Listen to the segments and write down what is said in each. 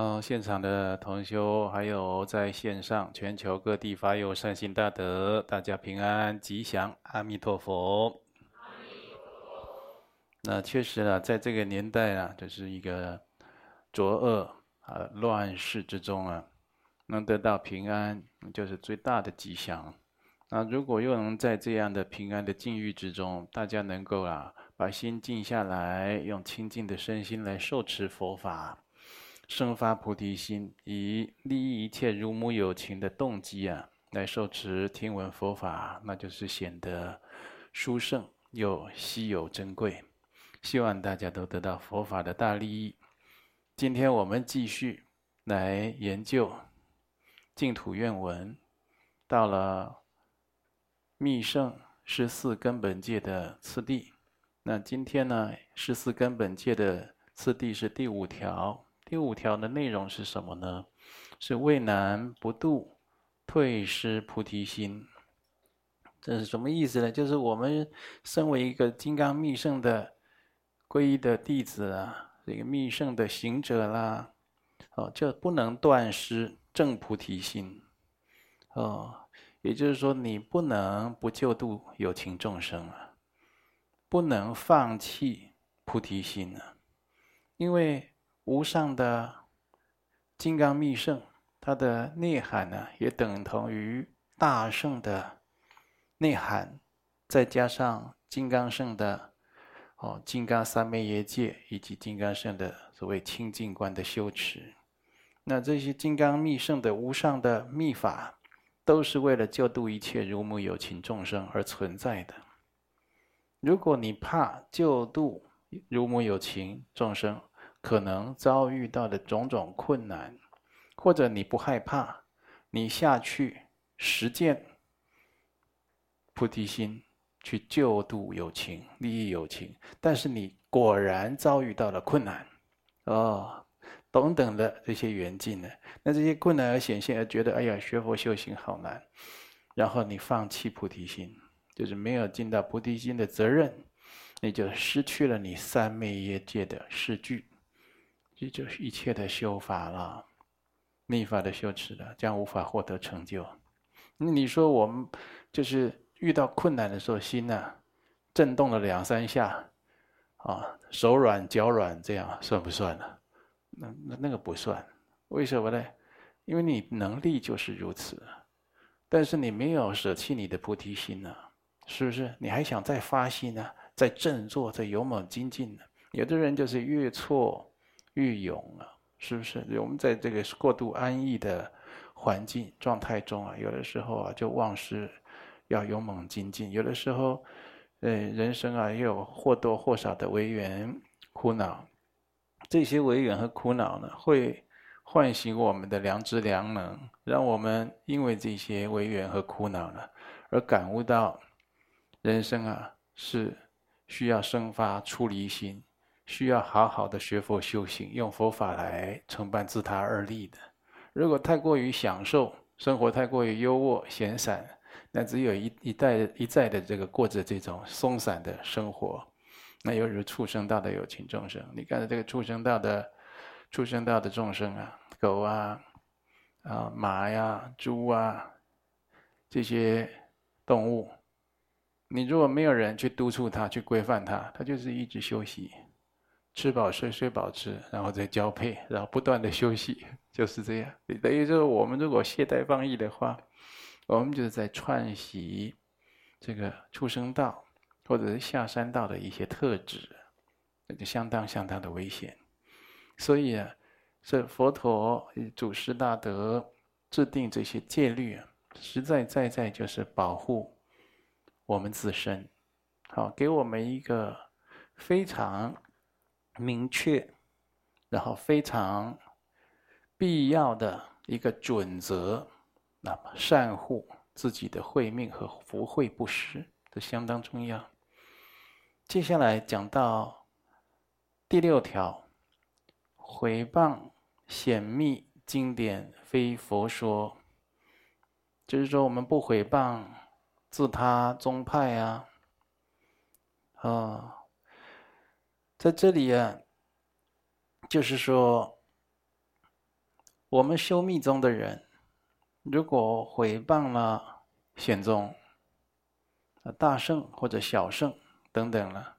嗯，现场的同修，还有在线上全球各地发有善心大德，大家平安吉祥，阿弥陀佛。那确实啊，在这个年代啊，这是一个浊恶啊乱世之中啊，能得到平安，就是最大的吉祥。那如果又能在这样的平安的境遇之中，大家能够啊，把心静下来，用清净的身心来受持佛法。生发菩提心，以利益一切如母有情的动机啊，来受持听闻佛法，那就是显得殊胜又稀有珍贵。希望大家都得到佛法的大利益。今天我们继续来研究净土愿文，到了密圣十四根本界的次第。那今天呢，十四根本界的次第是第五条。第五条的内容是什么呢？是畏难不度，退失菩提心。这是什么意思呢？就是我们身为一个金刚密圣的皈依的弟子啊，这个密圣的行者啦，哦，就不能断失正菩提心。哦，也就是说，你不能不救度有情众生啊，不能放弃菩提心啊，因为。无上的金刚密圣，它的内涵呢，也等同于大圣的内涵，再加上金刚圣的哦，金刚三昧耶戒以及金刚圣的所谓清净观的修持，那这些金刚密圣的无上的密法，都是为了救度一切如母有情众生而存在的。如果你怕救度如母有情众生，可能遭遇到的种种困难，或者你不害怕，你下去实践菩提心，去救度有情、利益有情，但是你果然遭遇到了困难，哦，等等的这些缘境呢？那这些困难而显现，而觉得哎呀，学佛修行好难，然后你放弃菩提心，就是没有尽到菩提心的责任，你就失去了你三昧耶戒的誓句。这就是一切的修法了，密法的修持了，将无法获得成就。那你说我们就是遇到困难的时候，心呢震动了两三下，啊，手软脚软，这样算不算呢？那那那个不算，为什么呢？因为你能力就是如此，但是你没有舍弃你的菩提心呢，是不是？你还想再发心呢？再振作，再勇猛精进呢？有的人就是越挫。越勇了，是不是？我们在这个过度安逸的环境状态中啊，有的时候啊就忘失要勇猛精进。有的时候，呃，人生啊也有或多或少的违缘苦恼，这些违缘和苦恼呢，会唤醒我们的良知良能，让我们因为这些违缘和苦恼呢，而感悟到人生啊是需要生发出离心。需要好好的学佛修行，用佛法来承办自他二利的。如果太过于享受生活，太过于优渥闲散，那只有一一代一再的这个过着这种松散的生活，那犹如畜生道的有情众生。你看这个畜生道的畜生道的众生啊，狗啊，啊马呀，猪啊，这些动物，你如果没有人去督促它，去规范它，它就是一直休息。吃饱睡，睡饱吃，然后再交配，然后不断的休息，就是这样。等于说，我们如果懈怠放逸的话，我们就是在串习这个畜生道或者是下三道的一些特质，那就相当相当的危险。所以啊，这佛陀祖师大德制定这些戒律啊，实在在在就是保护我们自身，好，给我们一个非常。明确，然后非常必要的一个准则，那么善护自己的慧命和福慧不失，这相当重要。接下来讲到第六条，回谤显密经典非佛说，就是说我们不回谤自他宗派啊，啊。在这里啊，就是说，我们修密宗的人，如果毁谤了显宗、大圣或者小圣等等了，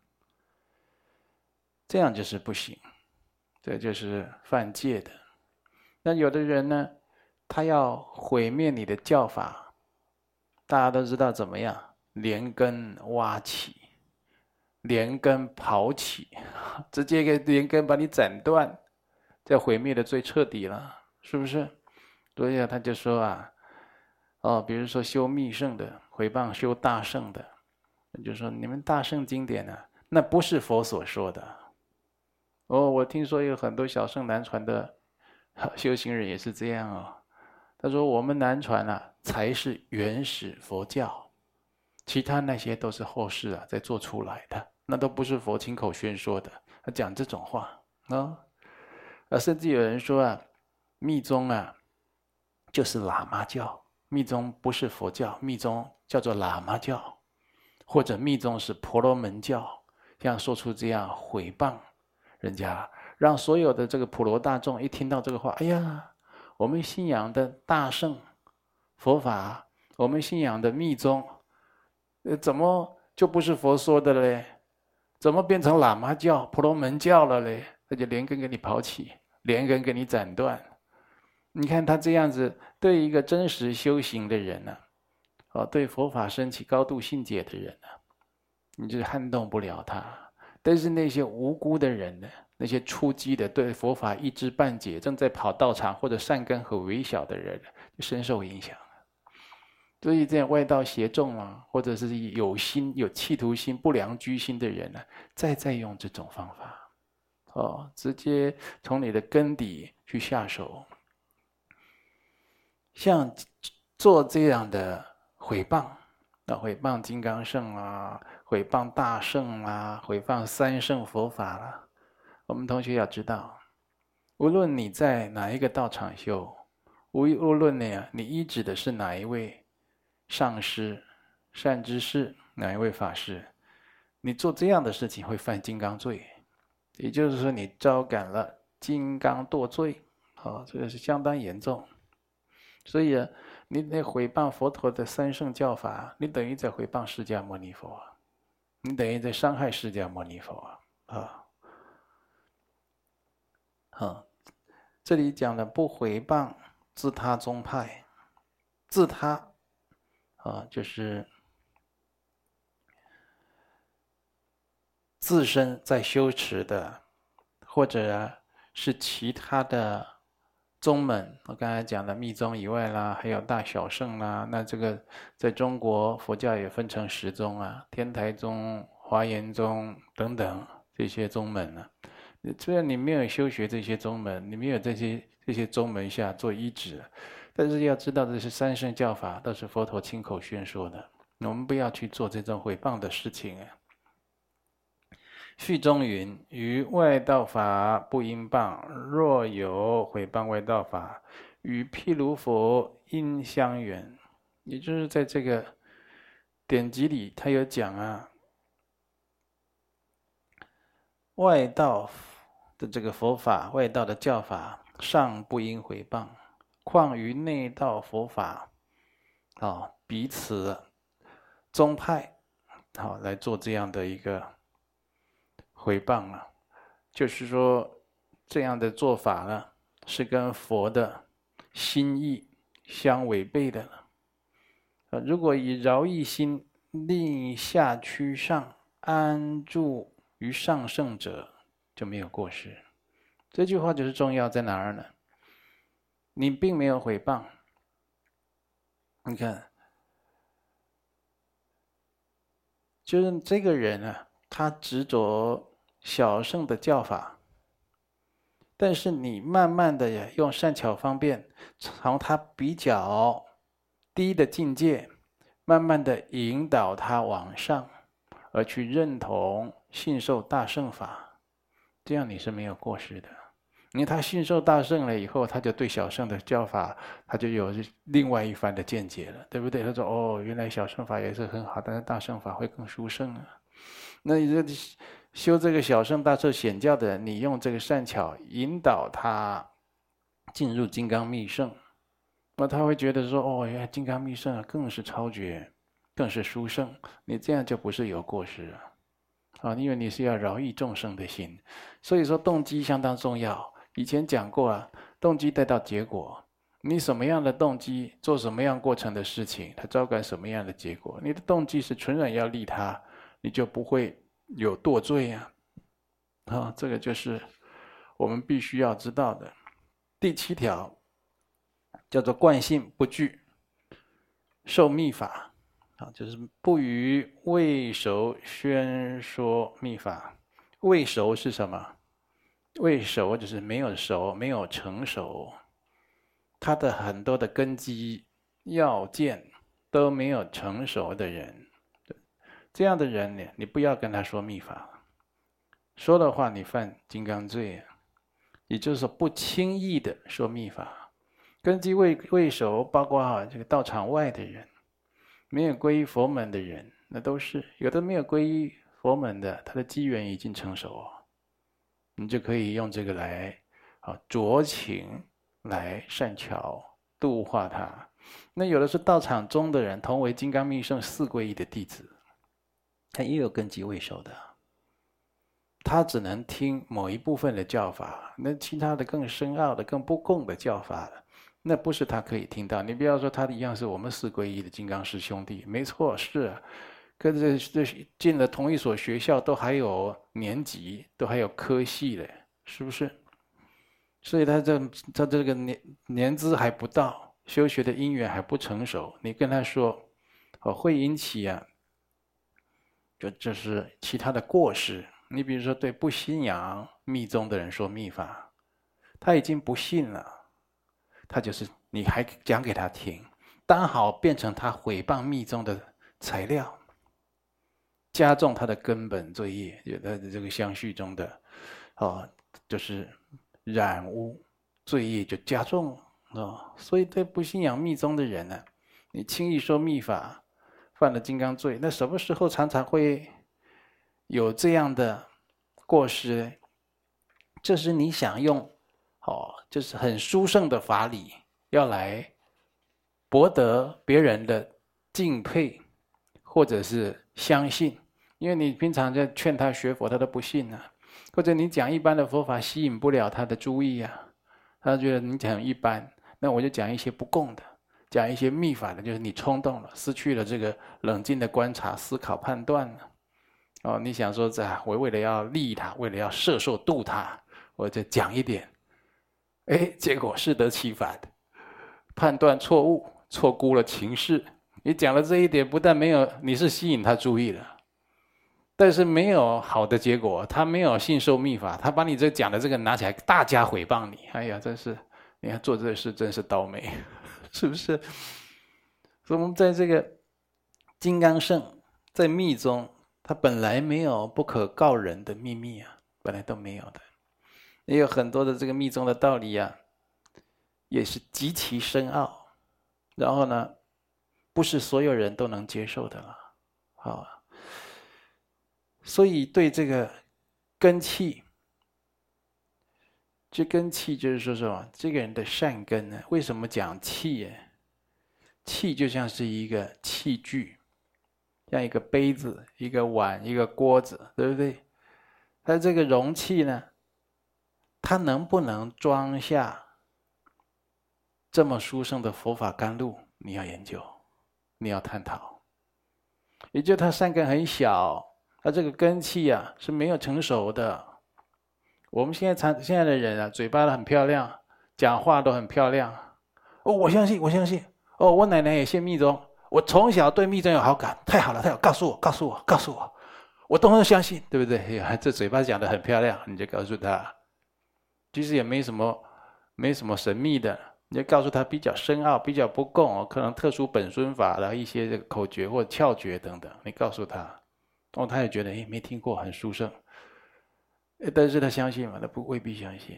这样就是不行，这就是犯戒的。那有的人呢，他要毁灭你的教法，大家都知道怎么样，连根挖起，连根刨起，直接给连根把你斩断，这毁灭的最彻底了，是不是？所以，他就说啊，哦，比如说修密圣的毁谤修大圣的，就说你们大圣经典呢、啊，那不是佛所说的。哦，我听说有很多小圣南传的。修行人也是这样哦。他说：“我们南传啊，才是原始佛教，其他那些都是后世啊在做出来的，那都不是佛亲口宣说的。”他讲这种话啊，啊，甚至有人说啊，密宗啊，就是喇嘛教，密宗不是佛教，密宗叫做喇嘛教，或者密宗是婆罗门教，像说出这样毁谤人家。让所有的这个普罗大众一听到这个话，哎呀，我们信仰的大圣佛法，我们信仰的密宗，呃，怎么就不是佛说的嘞？怎么变成喇嘛教、婆罗门教了嘞？他就连根给你刨起，连根给你斩断。你看他这样子，对一个真实修行的人呢，哦，对佛法升起高度信解的人呢，你就撼动不了他。但是那些无辜的人呢？那些初机的对佛法一知半解，正在跑道场或者善根很微小的人，就深受影响。所以这样外道邪众啊，或者是有心有企图心、不良居心的人呢，再再用这种方法，哦，直接从你的根底去下手，像做这样的毁谤，那毁谤金刚圣啊，毁谤大圣啊，毁谤三圣佛法啦。我们同学要知道，无论你在哪一个道场修，无无论呢，你依止的是哪一位上师、善知识，哪一位法师，你做这样的事情会犯金刚罪，也就是说你招感了金刚堕罪，啊，这个是相当严重。所以啊，你那毁谤佛陀的三圣教法，你等于在毁谤释迦牟尼佛，你等于在伤害释迦牟尼佛啊。啊，这里讲的不毁谤自他宗派，自他啊，就是自身在修持的，或者是其他的宗门。我刚才讲的密宗以外啦，还有大小圣啦。那这个在中国佛教也分成十宗啊，天台宗、华严宗等等这些宗门呢。虽然你没有修学这些宗门，你没有这些这些宗门下做依止，但是要知道这是三圣教法，都是佛陀亲口宣说的。我们不要去做这种毁谤的事情啊。序中云：“于外道法不应谤，若有毁谤外道法，与毗卢佛应相远。”也就是在这个典籍里，他有讲啊，外道。的这个佛法，外道的教法，尚不应毁谤，况于内道佛法，啊，彼此宗派，好来做这样的一个回谤啊，就是说这样的做法呢，是跟佛的心意相违背的。啊，如果以饶益心令下趋上，安住于上圣者。就没有过失，这句话就是重要在哪儿呢？你并没有毁谤，你看，就是这个人啊，他执着小圣的教法，但是你慢慢的呀，用善巧方便，从他比较低的境界，慢慢的引导他往上，而去认同信受大圣法。这样你是没有过失的，因为他信受大圣了以后，他就对小圣的教法，他就有另外一番的见解了，对不对？他说：“哦，原来小圣法也是很好，但是大圣法会更殊胜啊。”那你这修这个小圣大圣显教的，你用这个善巧引导他进入金刚密圣，那他会觉得说：“哦，原来金刚密圣啊，更是超绝，更是殊胜。”你这样就不是有过失啊！啊，因为你是要饶益众生的心，所以说动机相当重要。以前讲过啊，动机带到结果。你什么样的动机，做什么样过程的事情，它招感什么样的结果。你的动机是纯然要利他，你就不会有堕罪呀。啊，这个就是我们必须要知道的。第七条叫做惯性不惧受密法，啊，就是不于未熟宣说密法。未熟是什么？未熟就是没有熟，没有成熟。他的很多的根基要件都没有成熟的人，这样的人呢，你不要跟他说密法，说的话你犯金刚罪，也就是说不轻易的说密法。根基未未熟，包括哈这个道场外的人，没有皈依佛门的人，那都是有的没有皈依佛门的，他的机缘已经成熟，你就可以用这个来啊酌情。来善巧度化他，那有的是道场中的人，同为金刚密乘四皈依的弟子，他也有根基未熟的，他只能听某一部分的教法，那其他的更深奥的、更不共的教法，那不是他可以听到。你不要说他一样是我们四皈依的金刚师兄弟，没错，是，跟着这进了同一所学校，都还有年级，都还有科系的，是不是？所以他这他这个年年资还不到，修学的因缘还不成熟，你跟他说，哦，会引起啊，就这是其他的过失。你比如说对不信仰密宗的人说密法，他已经不信了，他就是你还讲给他听，刚好变成他诽谤密宗的材料，加重他的根本罪业，有的这个相续中的，哦，就是。染污罪业就加重啊，所以对不信仰密宗的人呢，你轻易说密法，犯了金刚罪。那什么时候常常会有这样的过失？这是你想用哦，就是很殊胜的法理，要来博得别人的敬佩，或者是相信。因为你平常在劝他学佛，他都不信呢。或者你讲一般的佛法吸引不了他的注意啊，他觉得你讲一般，那我就讲一些不共的，讲一些密法的，就是你冲动了，失去了这个冷静的观察、思考、判断了。哦，你想说这我为了要利他，为了要摄受度他，我就讲一点，哎，结果适得其反，判断错误，错估了情势。你讲了这一点，不但没有，你是吸引他注意了。但是没有好的结果，他没有信受密法，他把你这讲的这个拿起来，大加诽谤你。哎呀，真是，你看做这事真是倒霉，是不是？所以我们在这个金刚乘，在密宗，他本来没有不可告人的秘密啊，本来都没有的，也有很多的这个密宗的道理啊，也是极其深奥，然后呢，不是所有人都能接受的了，好。所以对这个根器，这根器就是说什么？这个人的善根呢？为什么讲器？器就像是一个器具，像一个杯子、一个碗、一个锅子，对不对？它这个容器呢，它能不能装下这么殊胜的佛法甘露？你要研究，你要探讨。也就它善根很小。他这个根气啊是没有成熟的。我们现在常现在的人啊，嘴巴都很漂亮，讲话都很漂亮。哦，我相信，我相信。哦，我奶奶也信密宗，我从小对密宗有好感。太好了，太好，告诉我，告诉我，告诉我，我都能相信，对不对？这嘴巴讲的很漂亮，你就告诉他，其实也没什么，没什么神秘的。你就告诉他比较深奥、比较不共，可能特殊本尊法的一些这个口诀或窍诀等等，你告诉他。哦，他也觉得哎，没听过，很殊胜。但是他相信吗？他不未必相信。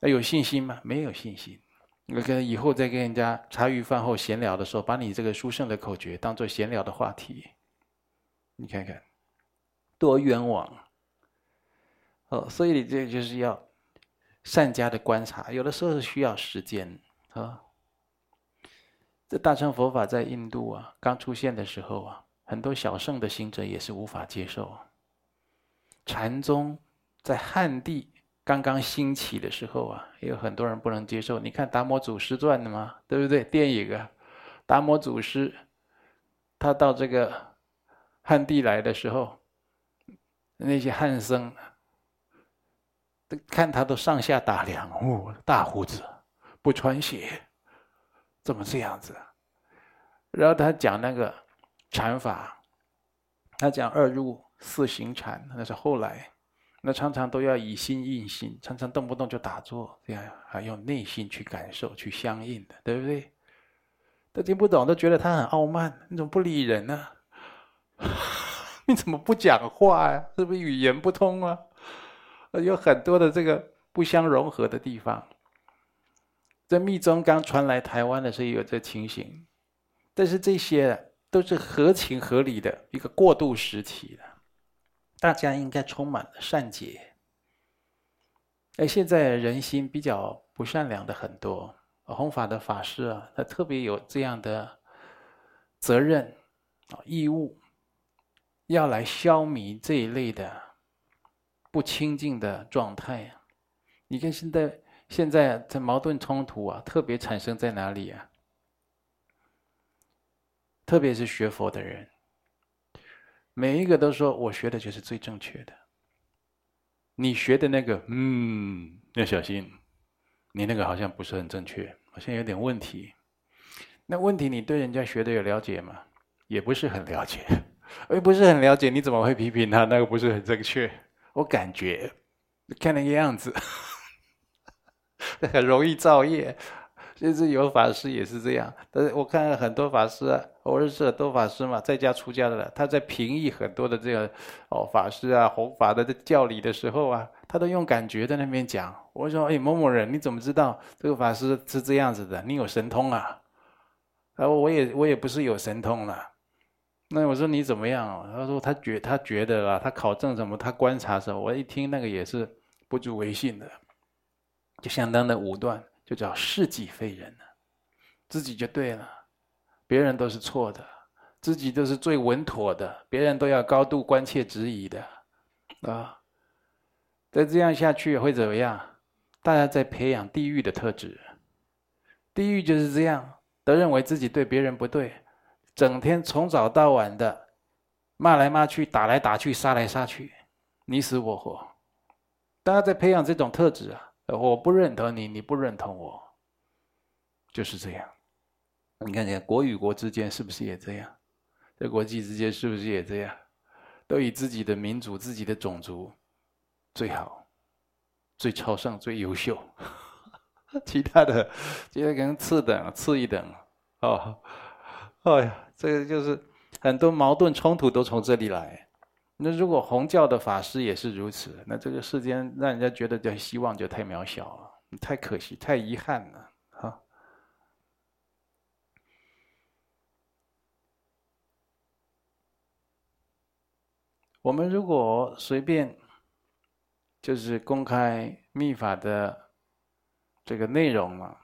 他有信心吗？没有信心。那跟以后再跟人家茶余饭后闲聊的时候，把你这个殊胜的口诀当做闲聊的话题，你看看，多冤枉。哦，所以你这就是要善加的观察，有的时候是需要时间啊。这大乘佛法在印度啊，刚出现的时候啊，很多小乘的行者也是无法接受。禅宗在汉地刚刚兴起的时候啊，也有很多人不能接受。你看《达摩祖师传》的嘛，对不对？电影啊，达摩祖师他到这个汉地来的时候，那些汉僧看他都上下打量，哦，大胡子，不穿鞋。怎么这样子？然后他讲那个禅法，他讲二入四行禅，那是后来，那常常都要以心印心，常常动不动就打坐，这样还用内心去感受、去相应的，对不对？都听不懂，都觉得他很傲慢，你怎么不理人呢？你怎么不讲话呀？是不是语言不通啊？有很多的这个不相融合的地方。这密宗刚传来台湾的时候有这情形，但是这些都是合情合理的一个过渡时期的，大家应该充满了善解。而现在人心比较不善良的很多，弘法的法师啊，他特别有这样的责任啊义务，要来消弭这一类的不清净的状态呀。你看现在。现在这矛盾冲突啊，特别产生在哪里啊？特别是学佛的人，每一个都说我学的就是最正确的。你学的那个，嗯，要小心，你那个好像不是很正确，好像有点问题。那问题你对人家学的有了解吗？也不是很了解，哎，不是很了解，你怎么会批评他？那个不是很正确？我感觉，看那个样子。很容易造业，甚至有法师也是这样。但是我看了很多法师啊，我认识很多法师嘛，在家出家的了，他在评议很多的这个哦法师啊弘法的教理的时候啊，他都用感觉在那边讲。我说：“哎，某某人，你怎么知道这个法师是这样子的？你有神通啊？”他说：“我也我也不是有神通了。”那我说：“你怎么样？”他说：“他觉他觉得啊，他考证什么，他观察什么。”我一听那个也是不足为信的。就相当的武断，就叫是己非人，自己就对了，别人都是错的，自己都是最稳妥的，别人都要高度关切质疑的，啊，再这样下去会怎么样？大家在培养地狱的特质，地狱就是这样，都认为自己对别人不对，整天从早到晚的骂来骂去，打来打去，杀来杀去，你死我活，大家在培养这种特质啊。我不认同你，你不认同我，就是这样。你看看国与国之间是不是也这样？在国际之间是不是也这样？都以自己的民族、自己的种族最好、最超上、最优秀，其他的其他可能次等、次一等。哦，哎呀，这个就是很多矛盾冲突都从这里来。那如果红教的法师也是如此，那这个世间让人家觉得这希望就太渺小了，太可惜，太遗憾了，哈。我们如果随便就是公开密法的这个内容嘛，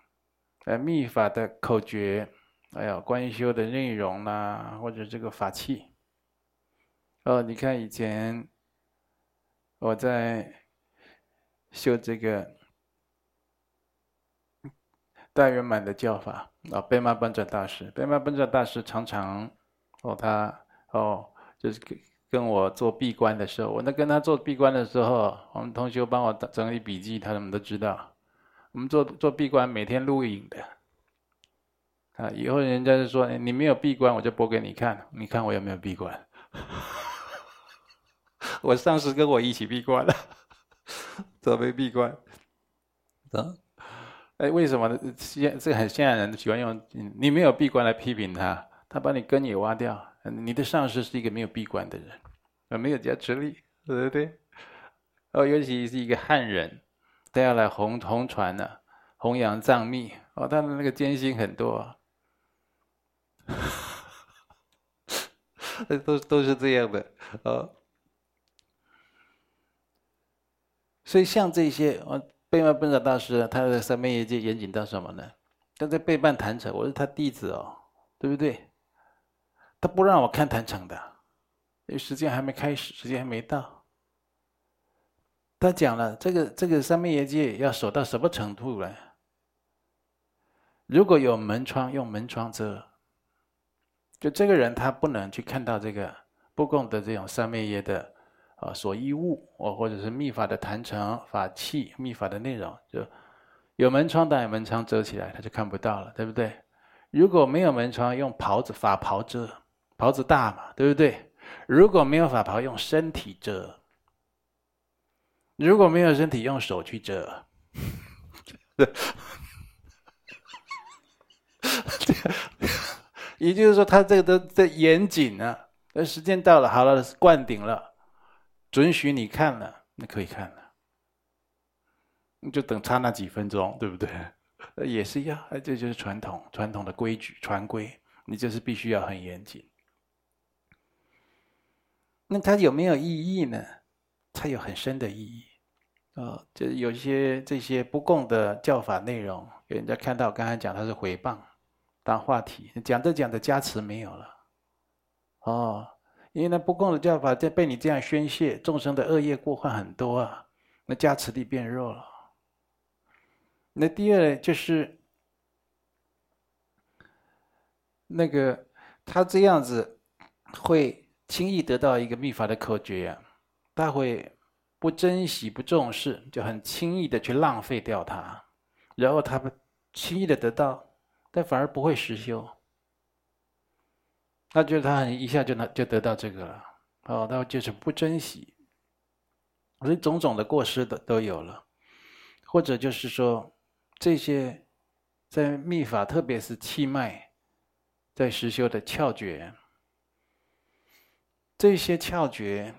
呃，密法的口诀，还有观修的内容啦，或者这个法器。哦，你看以前我在修这个大圆满的教法啊，贝玛班转大师，贝玛班转大师常常哦，他哦就是跟跟我做闭关的时候，我那跟他做闭关的时候，我们同学帮我整理笔记，他们都知道。我们做做闭关每天录影的啊，以后人家就说，哎，你没有闭关，我就播给你看，你看我有没有闭关。我上司跟我一起闭关了，准备闭关。啊，哎，为什么呢？现这个很现代人喜欢用你没有闭关来批评他，他把你根也挖掉。你的上司是一个没有闭关的人，啊，没有加持力，对不对？哦，尤其是一个汉人，他要来弘弘传呢，弘扬藏密，哦，他的那个艰辛很多，都都是这样的，哦。所以像这些，背曼本萨大师，他的三昧业界严谨到什么呢？他在背曼坛城，我是他弟子哦，对不对？他不让我看坛城的，因为时间还没开始，时间还没到。他讲了，这个这个三昧业界要守到什么程度呢？如果有门窗，用门窗遮，就这个人他不能去看到这个不共的这种三昧业的啊所依物，或或者是密法的坛城法器、密法的内容，就有门窗，当然门窗遮起来，他就看不到了，对不对？如果没有门窗，用袍子法袍遮，袍子大嘛，对不对？如果没有法袍，用身体遮。如果没有身体，用手去遮。也就是说，他这个都在严谨啊。那时间到了，好了，灌顶了，准许你看了，那可以看了。你就等差那几分钟，对不对？也是要，这就是传统，传统的规矩，传规，你就是必须要很严谨。那它有没有意义呢？它有很深的意义，啊、哦，就有些这些不共的教法内容，给人家看到，刚才讲它是回谤，当话题，讲着讲着加持没有了，哦，因为那不共的教法在被你这样宣泄，众生的恶业过患很多啊，那加持力变弱了。那第二呢就是那个他这样子会轻易得到一个密法的口诀呀。他会不珍惜、不重视，就很轻易的去浪费掉它，然后他不轻易的得到，但反而不会实修。他觉得他很一下就能就得到这个了，哦，他就是不珍惜，所以种种的过失的都有了，或者就是说这些在密法，特别是气脉，在实修的窍诀，这些窍诀。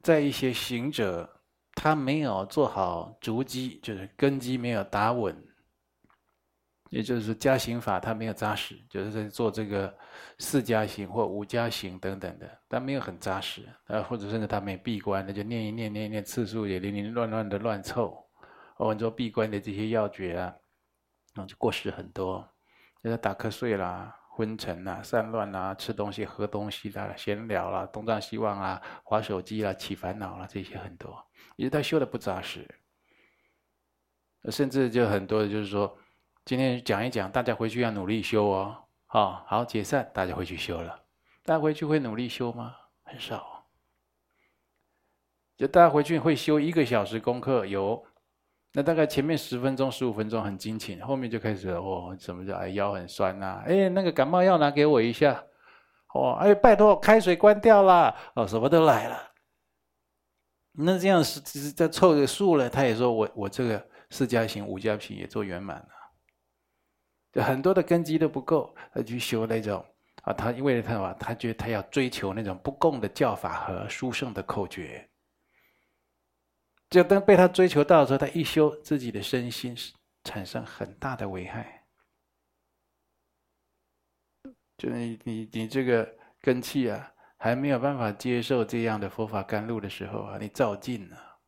在一些行者，他没有做好足基，就是根基没有打稳，也就是说加行法他没有扎实，就是在做这个四加行或五加行等等的，但没有很扎实，啊，或者甚至他没闭关，那就念一念念一念次数也零零乱乱的乱凑，或者说闭关的这些要诀啊，那就过失很多，就是打瞌睡啦。昏沉啦，散乱啊，吃东西、喝东西啦，闲聊啦，东张西望啊，划手机啦，起烦恼啦，这些很多，因为他修的不扎实，甚至就很多就是说，今天讲一讲，大家回去要努力修哦，好，好解散，大家回去修了，大家回去会努力修吗？很少，就大家回去会修一个小时功课有。那大概前面十分钟、十五分钟很精勤，后面就开始哦，什么叫哎腰很酸呐、啊？哎，那个感冒药拿给我一下，哦，哎拜托开水关掉了，哦，什么都来了。那这样是只是在凑个数了，他也说我我这个四加行、五加行也做圆满了，很多的根基都不够，他去修那种啊，他因为他什么？他觉得他要追求那种不共的教法和殊胜的口诀。就当被他追求到的时候，他一修自己的身心产生很大的危害。就你你你这个根器啊，还没有办法接受这样的佛法甘露的时候啊，你造尽了，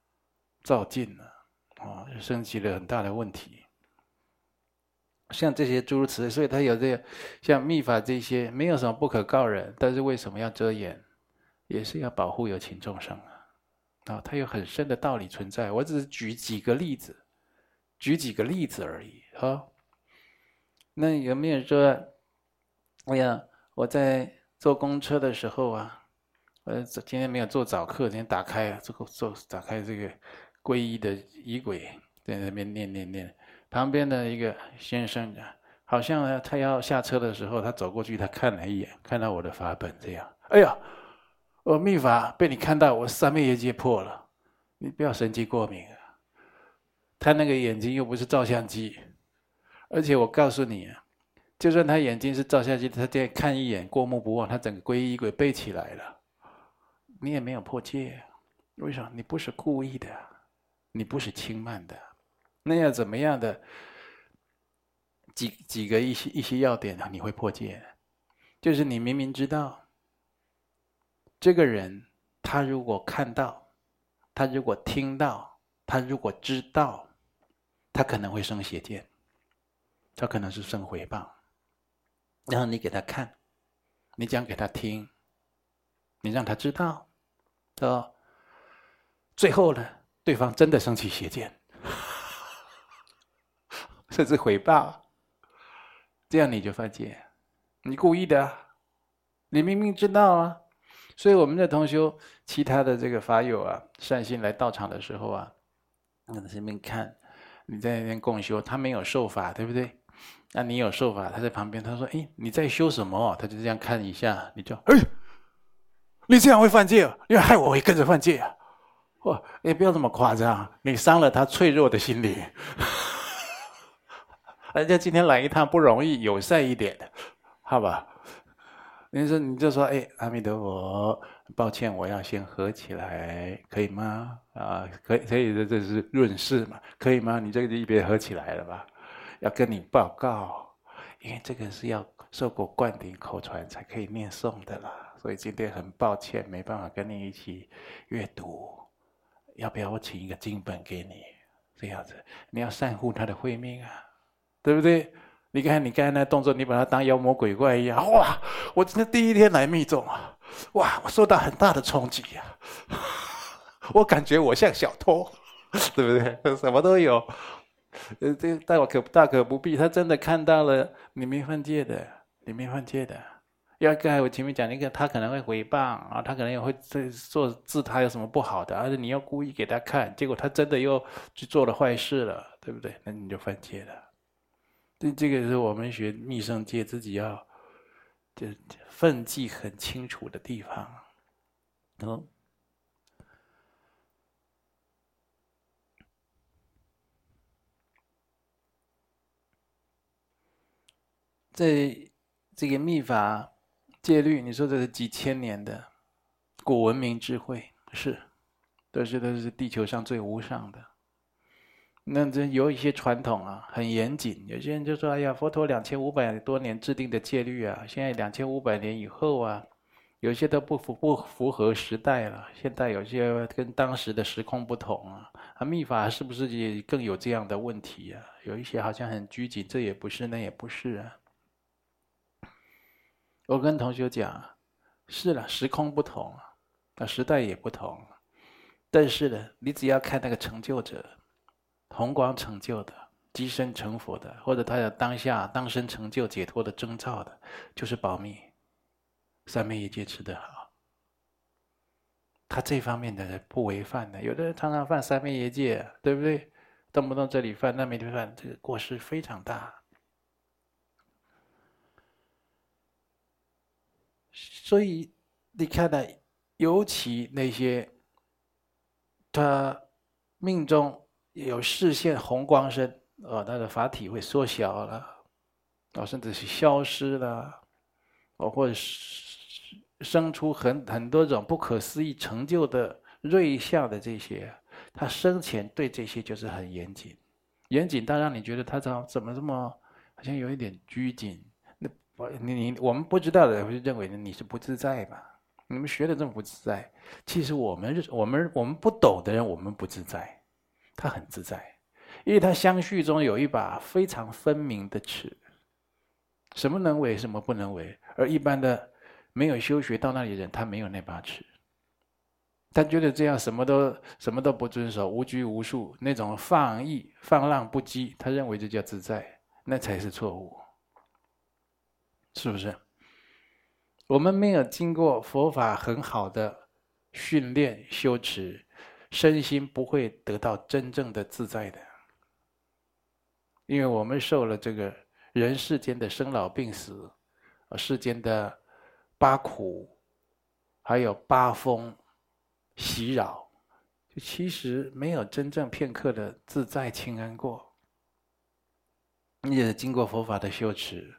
造尽了，啊，升起了很大的问题。像这些诸如此类，所以他有这个像密法这些，没有什么不可告人，但是为什么要遮掩？也是要保护有情众生。啊，啊它有很深的道理存在。我只是举几个例子，举几个例子而已。哈，那有没有说，哎呀，我在坐公车的时候啊，呃，今天没有做早课，今天打开啊这个做打开这个皈依的仪轨，在那边念念念。旁边的一个先生，好像他要下车的时候，他走过去，他看了一眼，看到我的法本这样，哎呀。我秘法被你看到，我三昧业界破了，你不要神经过敏啊！他那个眼睛又不是照相机，而且我告诉你啊，就算他眼睛是照相机，他再看一眼过目不忘，他整个皈依仪轨背起来了，你也没有破戒，为什么？你不是故意的，你不是轻慢的，那要怎么样的？几几个一些一些要点啊，你会破戒，就是你明明知道。这个人，他如果看到，他如果听到，他如果知道，他可能会生邪见，他可能是生回报。然后你给他看，你讲给他听，你让他知道，哦，最后呢，对方真的生起邪见，甚至回报，这样你就犯戒，你故意的，你明明知道啊。所以我们的同修，其他的这个法友啊，善心来到场的时候啊，那在身边看，你在那边共修，他没有受法，对不对？那你有受法，他在旁边，他说：“哎，你在修什么？”他就这样看一下，你就：“哎，你这样会犯戒，因为害我会跟着犯戒啊！”哇，也不要这么夸张，你伤了他脆弱的心灵。人家今天来一趟不容易，友善一点的，好吧？你说，你就说，哎，阿弥陀佛，抱歉，我要先合起来，可以吗？啊，可以，可以的，这是润饰嘛，可以吗？你这个就一边合起来了吧？要跟你报告，因为这个是要受过灌顶口传才可以念诵的啦，所以今天很抱歉，没办法跟你一起阅读。要不要我请一个经本给你？这样子，你要善护他的慧命啊，对不对？你看，你刚才那动作，你把它当妖魔鬼怪一样，哇！我今天第一天来密宗啊，哇！我受到很大的冲击呀，我感觉我像小偷，对不对？什么都有，呃，这大可大可不必。他真的看到了你没犯戒的，你没犯戒的。要刚才我前面讲那个，他可能会回报啊，他可能也会在做自他有什么不好的，而且你要故意给他看，结果他真的又去做了坏事了，对不对？那你就犯戒了。这这个是我们学密圣戒自己要就分际很清楚的地方。嗯，在这个密法戒律，你说这是几千年的古文明智慧，是，都是都是地球上最无上的。那这有一些传统啊，很严谨。有些人就说：“哎呀，佛陀两千五百多年制定的戒律啊，现在两千五百年以后啊，有些都不符不符合时代了。现在有些跟当时的时空不同啊。啊，密法是不是也更有这样的问题啊？有一些好像很拘谨，这也不是，那也不是啊。我跟同学讲，是了，时空不同啊，时代也不同，但是呢，你只要看那个成就者。”弘光成就的、即身成佛的，或者他的当下当身成就解脱的征兆的，就是保密，三昧耶戒持得好。他这方面的人不违犯的，有的人常常犯三昧耶戒，对不对？动不动这里犯那里犯，这个过失非常大。所以你看呢，尤其那些他命中。有视线红光身，哦，他的法体会缩小了，哦，甚至是消失了，哦，或者生出很很多种不可思议成就的瑞相的这些，他生前对这些就是很严谨，严谨到让你觉得他怎怎么这么好像有一点拘谨？那我你你我们不知道的人会认为你是不自在吧？你们学的这么不自在，其实我们我们我们不懂的人，我们不自在。他很自在，因为他相续中有一把非常分明的尺，什么能为，什么不能为。而一般的没有修学到那里的人，他没有那把尺，他觉得这样什么都什么都不遵守，无拘无束，那种放逸放浪不羁，他认为这叫自在，那才是错误，是不是？我们没有经过佛法很好的训练修持。身心不会得到真正的自在的，因为我们受了这个人世间的生老病死，世间的八苦，还有八风袭扰，就其实没有真正片刻的自在清安过。你也经过佛法的修持，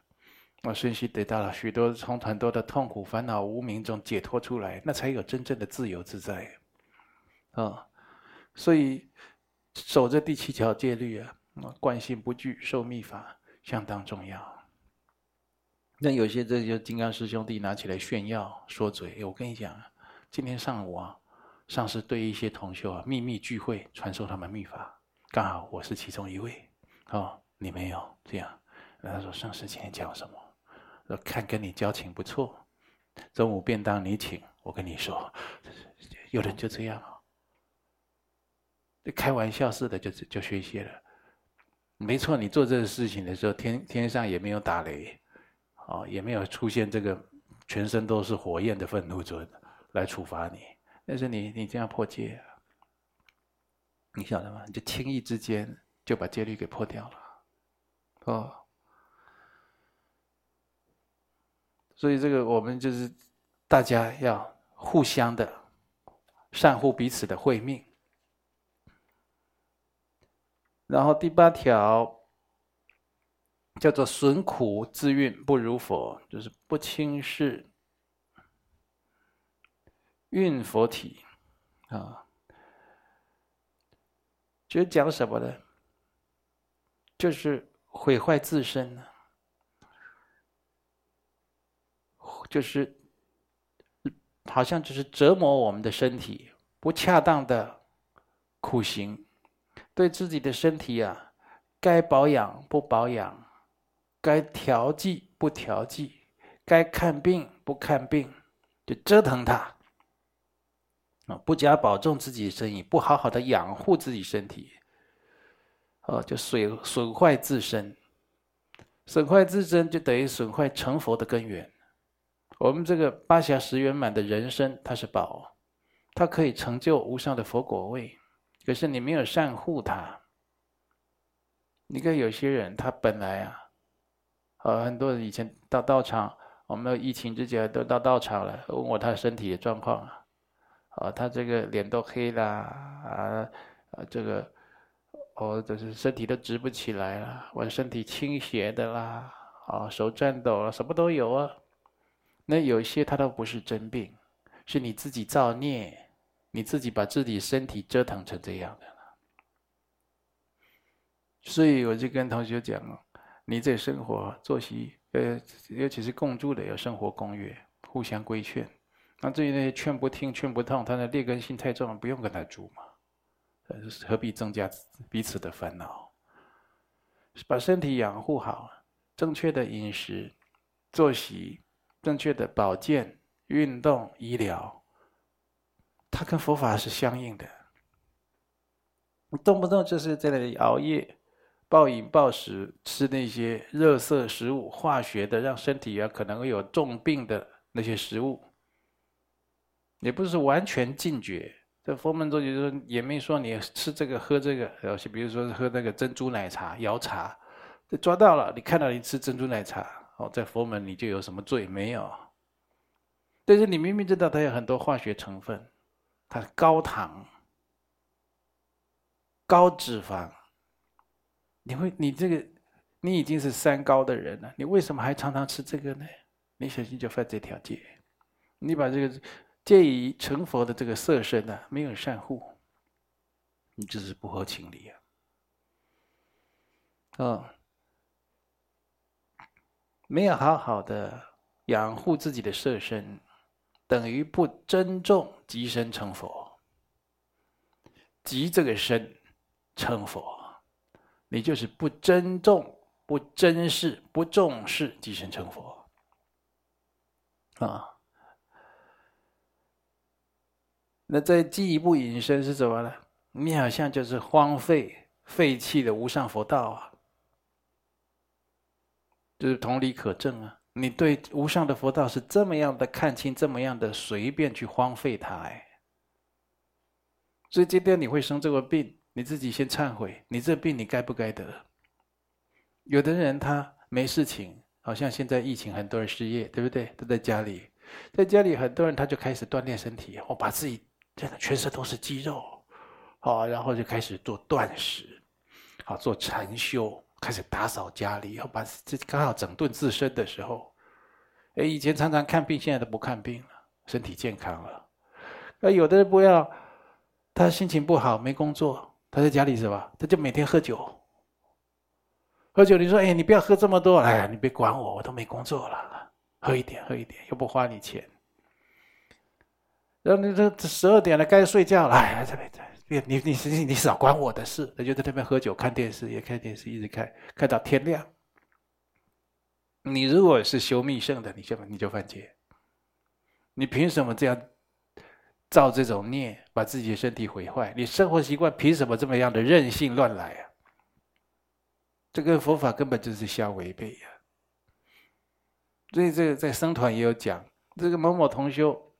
我身心得到了许多从很多的痛苦、烦恼、无明中解脱出来，那才有真正的自由自在。啊、所以守着第七条戒律啊，观心不惧，受密法相当重要。那有些这些金刚师兄弟拿起来炫耀说嘴，我跟你讲，今天上午啊，上师对一些同修啊秘密聚会传授他们密法，刚好我是其中一位，哦，你没有这样。然后他说上师今天讲什么？说看跟你交情不错，中午便当你请。我跟你说，有人就这样，开玩笑似的就就学习了。没错，你做这个事情的时候，天天上也没有打雷，哦，也没有出现这个全身都是火焰的愤怒尊来处罚你。但是你你这样破戒，你晓得吗？你就轻易之间就把戒律给破掉了，哦。所以这个我们就是大家要互相的善护彼此的慧命。然后第八条叫做“损苦自运不如佛”，就是不轻视运佛体啊。就是讲什么呢？就是毁坏自身呢，就是好像就是折磨我们的身体，不恰当的苦行。对自己的身体啊，该保养不保养，该调剂不调剂，该看病不看病，就折腾他啊！不加保重自己的身体，不好好的养护自己身体，哦，就损损坏自身，损坏自身就等于损坏成佛的根源。我们这个八小时圆满的人生，它是宝，它可以成就无上的佛果位。可是你没有善护他，你看有些人他本来啊，呃，很多人以前到道场，我们疫情之前都到道场了，问我他身体的状况啊，啊，他这个脸都黑啦，啊，啊，这个，哦，就是身体都直不起来了，我身体倾斜的啦，啊，手颤抖了，什么都有啊。那有些他都不是真病，是你自己造孽。你自己把自己身体折腾成这样的了，所以我就跟同学讲，你这生活作息，呃，尤其是共住的有生活公约，互相规劝。那至于那些劝不听、劝不痛，他的劣根性太重，不用跟他住嘛，呃何必增加彼此的烦恼？把身体养护好，正确的饮食、作息，正确的保健、运动、医疗。它跟佛法是相应的，你动不动就是在那里熬夜、暴饮暴食，吃那些热色食物、化学的，让身体啊可能会有重病的那些食物，也不是完全禁绝。这佛门中就说也没说你吃这个喝这个，有些比如说喝那个珍珠奶茶、摇茶，抓到了，你看到你吃珍珠奶茶，哦，在佛门你就有什么罪没有？但是你明明知道它有很多化学成分。它高糖、高脂肪，你会，你这个，你已经是三高的人了，你为什么还常常吃这个呢？你小心就犯这条戒，你把这个戒以成佛的这个色身呢，没有善护，你这是不合情理啊！哦，没有好好的养护自己的色身。等于不尊重即身成佛，即这个身成佛，你就是不尊重、不珍视、不重视即身成佛啊。那再进一步引申是什么呢？你好像就是荒废、废弃的无上佛道啊，就是同理可证啊。你对无上的佛道是这么样的看清，这么样的随便去荒废它哎，所以今天你会生这个病，你自己先忏悔，你这病你该不该得？有的人他没事情，好像现在疫情很多人失业，对不对？都在家里，在家里很多人他就开始锻炼身体，我把自己真的全身都是肌肉，好，然后就开始做断食，好做禅修。开始打扫家里，要把这刚好整顿自身的时候，哎，以前常常看病，现在都不看病了，身体健康了。那有的人不要，他心情不好，没工作，他在家里是吧？他就每天喝酒，喝酒。你说，哎，你不要喝这么多，哎，你别管我，我都没工作了，喝一点，喝一点，又不花你钱。然后你这十二点了，该睡觉了，哎，这边这你你你你少管我的事，他就在那边喝酒、看电视，也看电视，一直看，看到天亮。你如果是修密圣的，你就你就犯戒。你凭什么这样造这种孽，把自己的身体毁坏？你生活习惯凭什么这么样的任性乱来啊？这跟佛法根本就是相违背呀！所以这个在僧团也有讲，这个某某同修。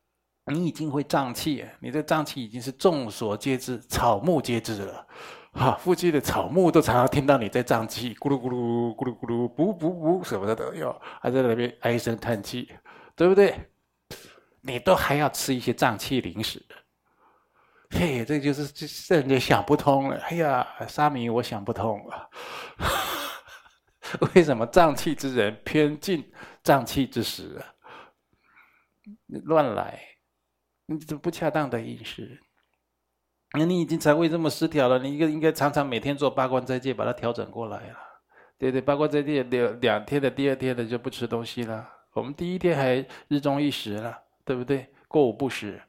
你已经会胀气，你的胀气已经是众所皆知、草木皆知了。哈，附近的草木都常常听到你在胀气，咕噜咕噜、咕噜咕噜、噗噗噗什么的都有，还在那边唉声叹气，对不对？你都还要吃一些胀气零食，嘿，这就是这这人就想不通了。哎呀，沙弥，我想不通了，为什么胀气之人偏进胀气之食啊？乱来。这不恰当的饮食，那你已经肠胃这么失调了，你应该应该常常每天做八关斋戒，把它调整过来了。对对，八关斋戒两两天的，第二天的就不吃东西了。我们第一天还日中一食了，对不对？过午不食，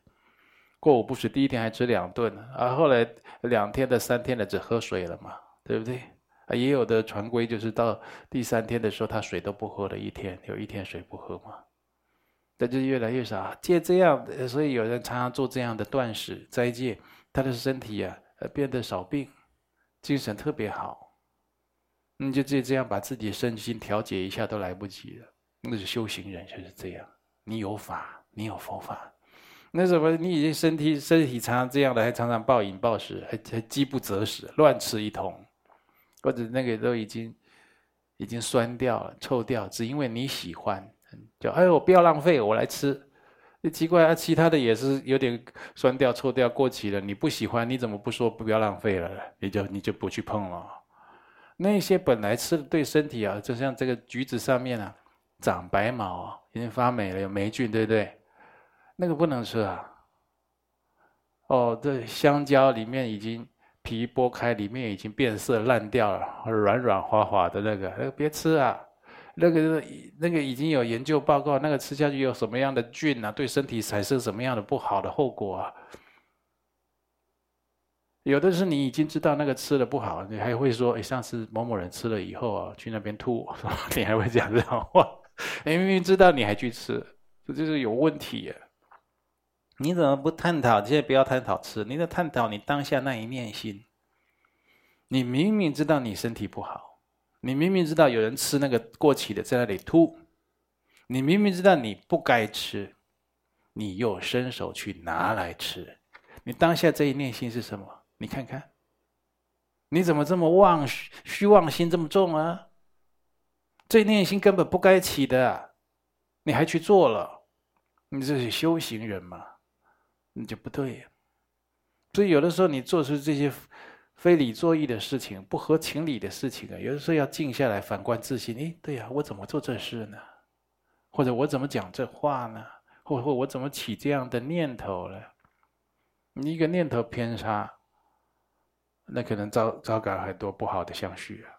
过午不食，第一天还吃两顿，啊，后来两天的、三天的只喝水了嘛，对不对？啊，也有的传规就是到第三天的时候，他水都不喝了，一天有一天水不喝嘛。那就越来越少，戒这样的，所以有人常常做这样的断食斋戒，他的身体啊，变得少病，精神特别好。你就这这样把自己身心调节一下都来不及了。那是修行人就是这样，你有法，你有佛法，那什么，你已经身体身体常常这样的，还常常暴饮暴食，还还饥不择食，乱吃一通，或者那个都已经已经酸掉了、臭掉，只因为你喜欢。就哎呦，我不要浪费，我来吃。你奇怪啊，其他的也是有点酸掉、臭掉、过期了。你不喜欢，你怎么不说不要浪费了？你就你就不去碰了。那些本来吃的对身体啊，就像这个橘子上面啊长白毛，已经发霉了，有霉菌，对不对？那个不能吃啊。哦，这香蕉里面已经皮剥开，里面已经变色烂掉了，软软滑滑的那个，那个别吃啊。那个那个已经有研究报告，那个吃下去有什么样的菌啊？对身体产生什么样的不好的后果啊？有的是你已经知道那个吃的不好，你还会说：“哎，上次某某人吃了以后啊，去那边吐。”你还会讲这种话？你明明知道你还去吃，这就是有问题啊。你怎么不探讨？现在不要探讨吃，你得探讨你当下那一念心。你明明知道你身体不好。你明明知道有人吃那个过期的在那里吐，你明明知道你不该吃，你又伸手去拿来吃，你当下这一念心是什么？你看看，你怎么这么妄虚妄心这么重啊？这念心根本不该起的，你还去做了，你这是修行人嘛？你就不对。所以有的时候你做出这些。非理作意的事情，不合情理的事情啊，有的时候要静下来反观自心。诶，对呀，我怎么做这事呢？或者我怎么讲这话呢？或或我怎么起这样的念头呢？你一个念头偏差，那可能招招感很多不好的相续啊。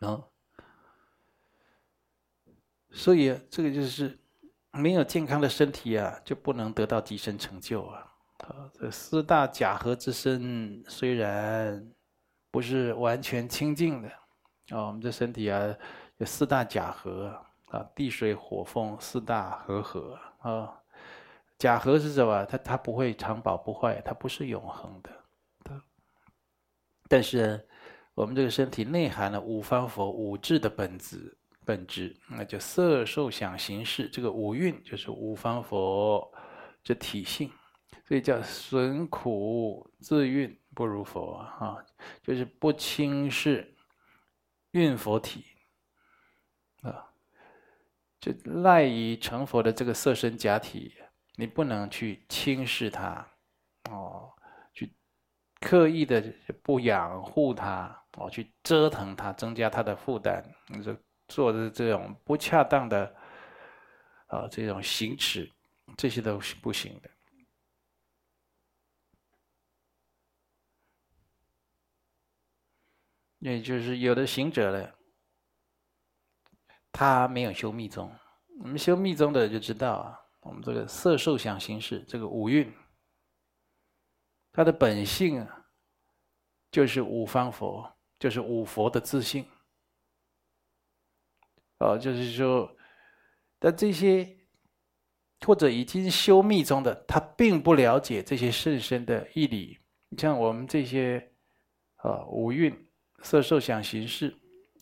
嗯，所以，这个就是没有健康的身体啊，就不能得到极深成就啊。啊，这四大假合之身虽然不是完全清净的，啊，我们这身体啊有四大假合啊，地水火风四大和合啊。假合是什么？它它不会常保不坏，它不是永恒的。但是我们这个身体内含了五方佛五智的本质本质，那就色受想行识，这个五蕴就是五方佛这体性。所以叫损苦自运不如佛啊，就是不轻视运佛体啊，就赖以成佛的这个色身假体，你不能去轻视它哦，去刻意的不养护它哦，去折腾它，增加它的负担，你就做的这种不恰当的啊这种行持，这些都是不行的。也就是有的行者呢，他没有修密宗。我们修密宗的就知道啊，我们这个色受想行识这个五蕴，它的本性啊，就是五方佛，就是五佛的自性。哦，就是说，但这些或者已经修密宗的，他并不了解这些甚深的义理。你像我们这些啊，五蕴、色、受、想、行、识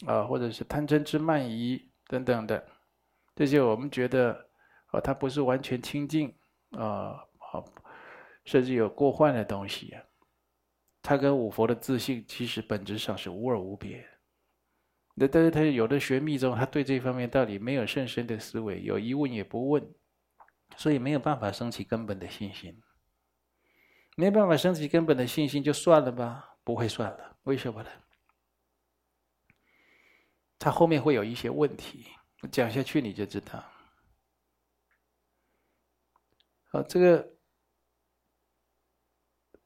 啊，或者是贪嗔痴慢疑等等的，这些我们觉得啊，它不是完全清净啊，好，甚至有过患的东西。它跟五佛的自性其实本质上是无二无别。那但是他有的学密宗，他对这方面道理没有甚深的思维，有疑问也不问，所以没有办法升起根本的信心。没办法升起根本的信心，就算了吧，不会算了。为什么呢？他后面会有一些问题，讲下去你就知道。啊，这个。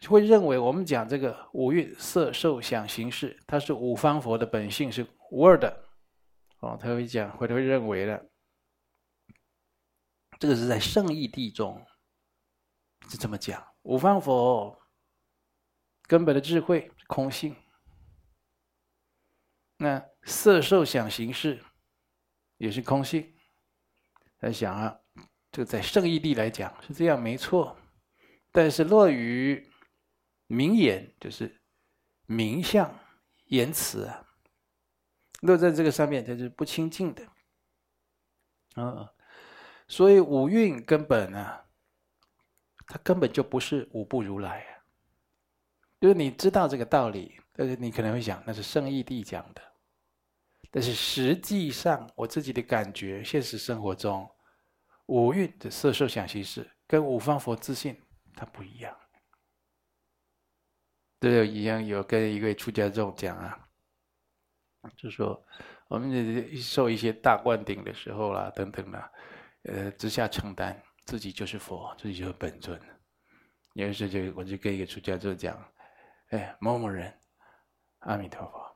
会认为我们讲这个五蕴色受想行识，它是五方佛的本性是无二的，哦，他会讲，会会认为的，这个是在圣义地中是这么讲，五方佛根本的智慧空性，那色受想行识也是空性，来想啊，这个在圣义地来讲是这样没错，但是落于。名言就是名相言辞啊，落在这个上面，它是不清净的。嗯，所以五蕴根本啊，它根本就不是五不如来啊。就是你知道这个道理，但是你可能会想，那是圣义地讲的。但是实际上，我自己的感觉，现实生活中，五蕴的色受想行识跟五方佛自信它不一样。对，一样有跟一位出家众讲啊，就说我们受一些大灌顶的时候啦，等等啦，呃，直下承担，自己就是佛，自己就是本尊。有时就我就跟一个出家众讲，哎，某某人，阿弥陀佛，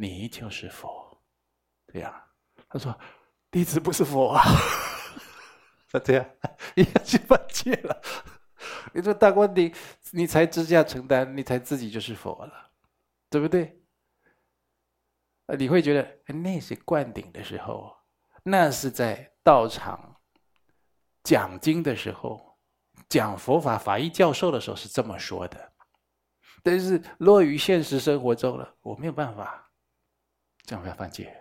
你就是佛，这样。他说，弟子不是佛啊，他这样一下就犯戒了。你说大官顶，你才直下承担，你才自己就是佛了，对不对？你会觉得那是灌顶的时候，那是在道场讲经的时候，讲佛法法义教授的时候是这么说的。但是落于现实生活中了，我没有办法，这样要犯戒，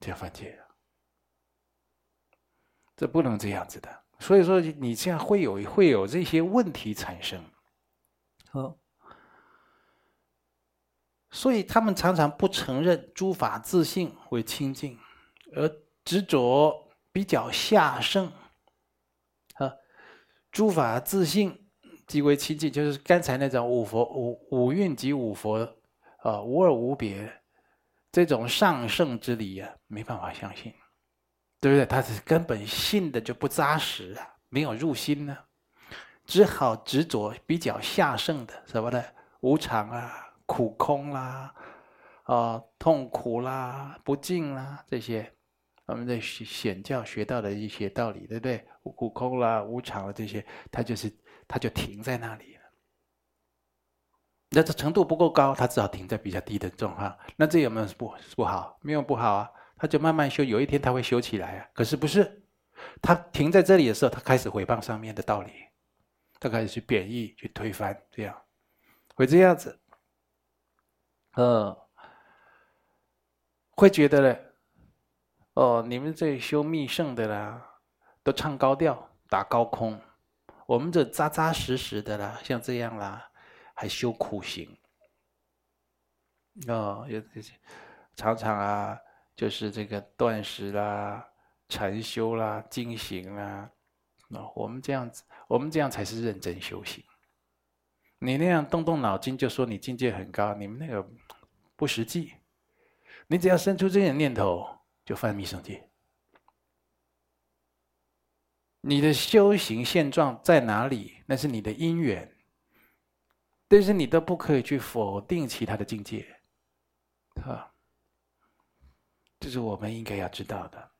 这样犯戒，这不能这样子的。所以说，你这样会有会有这些问题产生，哦，所以他们常常不承认诸法自性为清净，而执着比较下圣，啊，诸法自性即为清净，就是刚才那种五佛五五蕴及五佛啊，无二无别，这种上圣之理啊，没办法相信。对不对？他是根本信的就不扎实啊，没有入心呢，只好执着比较下圣的什么呢？无常啊，苦空啦，啊、哦，痛苦啦，不净啦，这些我们在显教学到的一些道理，对不对？苦空啦，无常啊，这些，他就是他就停在那里。那这程度不够高，他只好停在比较低的状况。那这有没有不不好？没有不好啊。他就慢慢修，有一天他会修起来啊。可是不是，他停在这里的时候，他开始回谤上面的道理，他开始去贬义、去推翻，这样会这样子。嗯，会觉得呢，哦，你们这修密圣的啦，都唱高调、打高空，我们这扎扎实实的啦，像这样啦，还修苦行。哦，有这些常常啊。就是这个断食啦、禅修啦、经行啦，哦，我们这样子，我们这样才是认真修行。你那样动动脑筋就说你境界很高，你们那个不实际。你只要生出这种念头，就犯密乘戒。你的修行现状在哪里？那是你的因缘，但是你都不可以去否定其他的境界，啊。这是我们应该要知道的。